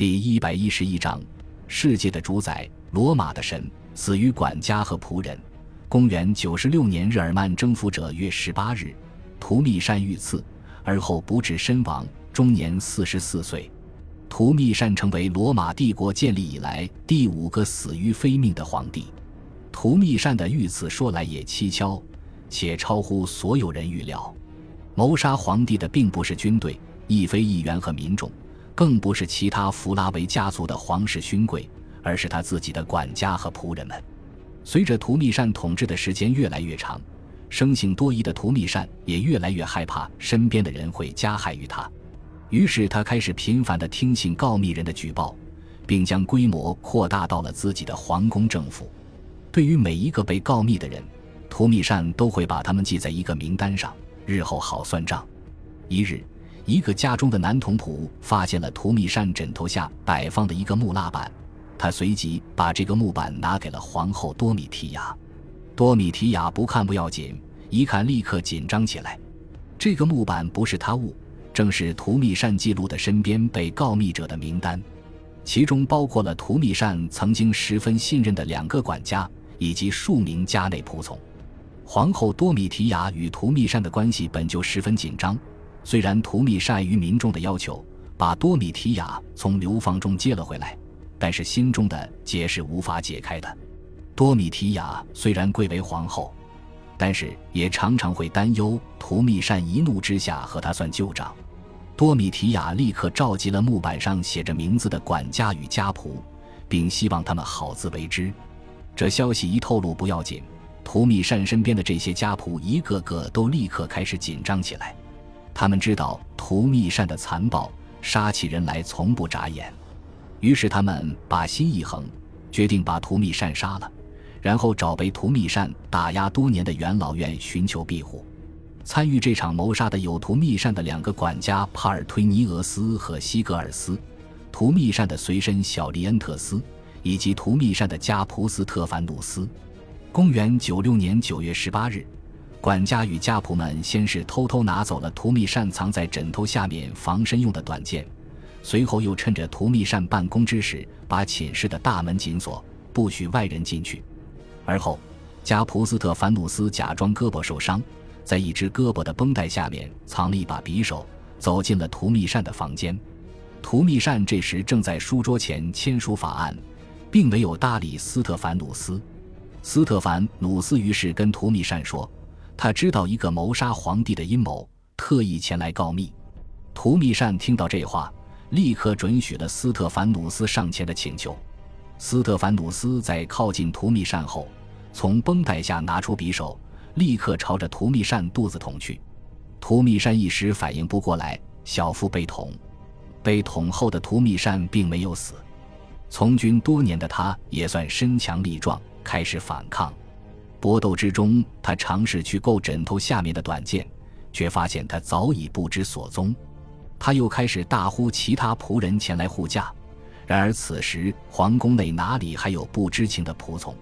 第一百一十一章：世界的主宰，罗马的神死于管家和仆人。公元九十六年，日耳曼征服者月十八日，图密善遇刺，而后不治身亡，终年四十四岁。图密善成为罗马帝国建立以来第五个死于非命的皇帝。图密善的遇刺说来也蹊跷，且超乎所有人预料。谋杀皇帝的并不是军队，亦非议员和民众，更不是其他弗拉维家族的皇室勋贵，而是他自己的管家和仆人们。随着图密善统治的时间越来越长，生性多疑的图密善也越来越害怕身边的人会加害于他，于是他开始频繁地听信告密人的举报，并将规模扩大到了自己的皇宫政府。对于每一个被告密的人，图密善都会把他们记在一个名单上。日后好算账。一日，一个家中的男童仆发现了图密善枕头下摆放的一个木蜡板，他随即把这个木板拿给了皇后多米提亚。多米提亚不看不要紧，一看立刻紧张起来。这个木板不是他物，正是图密善记录的身边被告密者的名单，其中包括了图密善曾经十分信任的两个管家以及数名家内仆从。皇后多米提亚与图密善的关系本就十分紧张，虽然图密善于民众的要求把多米提亚从流放中接了回来，但是心中的结是无法解开的。多米提亚虽然贵为皇后，但是也常常会担忧图密善一怒之下和他算旧账。多米提亚立刻召集了木板上写着名字的管家与家仆，并希望他们好自为之。这消息一透露，不要紧。图密善身边的这些家仆一个个都立刻开始紧张起来，他们知道图密善的残暴，杀起人来从不眨眼。于是他们把心一横，决定把图密善杀了，然后找被图密善打压多年的元老院寻求庇护。参与这场谋杀的有图密善的两个管家帕尔推尼俄斯和西格尔斯，图密善的随身小利恩特斯，以及图密善的家仆斯特凡努斯。公元九六年九月十八日，管家与家仆们先是偷偷拿走了图密善藏在枕头下面防身用的短剑，随后又趁着图密善办公之时，把寝室的大门紧锁，不许外人进去。而后，加普斯特凡努斯假装胳膊受伤，在一只胳膊的绷带下面藏了一把匕首，走进了图密善的房间。图密善这时正在书桌前签署法案，并没有搭理斯特凡努斯。斯特凡努斯于是跟图密善说：“他知道一个谋杀皇帝的阴谋，特意前来告密。”图密善听到这话，立刻准许了斯特凡努斯上前的请求。斯特凡努斯在靠近图密善后，从绷带下拿出匕首，立刻朝着图密善肚子捅去。图密善一时反应不过来，小腹被捅。被捅后的图密善并没有死，从军多年的他也算身强力壮。开始反抗，搏斗之中，他尝试去够枕头下面的短剑，却发现他早已不知所踪。他又开始大呼其他仆人前来护驾，然而此时皇宫内哪里还有不知情的仆从？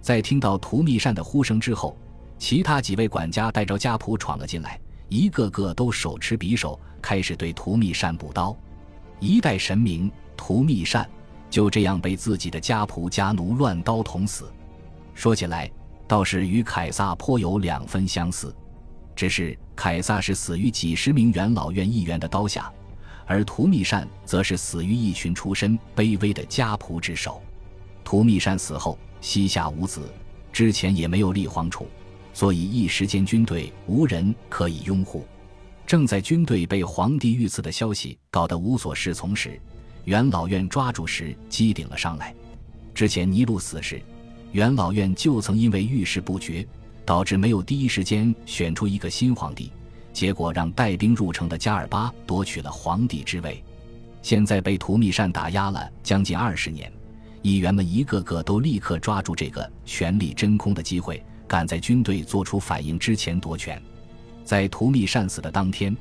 在听到图密善的呼声之后，其他几位管家带着家仆闯了进来，一个个都手持匕首，开始对图密善补刀。一代神明图密善。就这样被自己的家仆家奴乱刀捅死，说起来倒是与凯撒颇有两分相似，只是凯撒是死于几十名元老院议员的刀下，而图密善则是死于一群出身卑微的家仆之手。图密善死后膝下无子，之前也没有立皇储，所以一时间军队无人可以拥护。正在军队被皇帝遇刺的消息搞得无所适从时。元老院抓住时机顶了上来。之前尼禄死时，元老院就曾因为遇事不决，导致没有第一时间选出一个新皇帝，结果让带兵入城的加尔巴夺取了皇帝之位。现在被图密善打压了将近二十年，议员们一个个都立刻抓住这个权力真空的机会，赶在军队做出反应之前夺权。在图密善死的当天。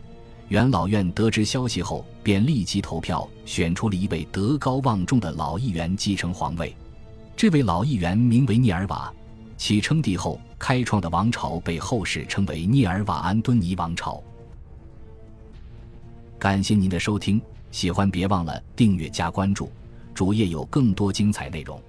元老院得知消息后，便立即投票选出了一位德高望重的老议员继承皇位。这位老议员名为涅尔瓦，其称帝后开创的王朝被后世称为涅尔瓦安敦尼王朝。感谢您的收听，喜欢别忘了订阅加关注，主页有更多精彩内容。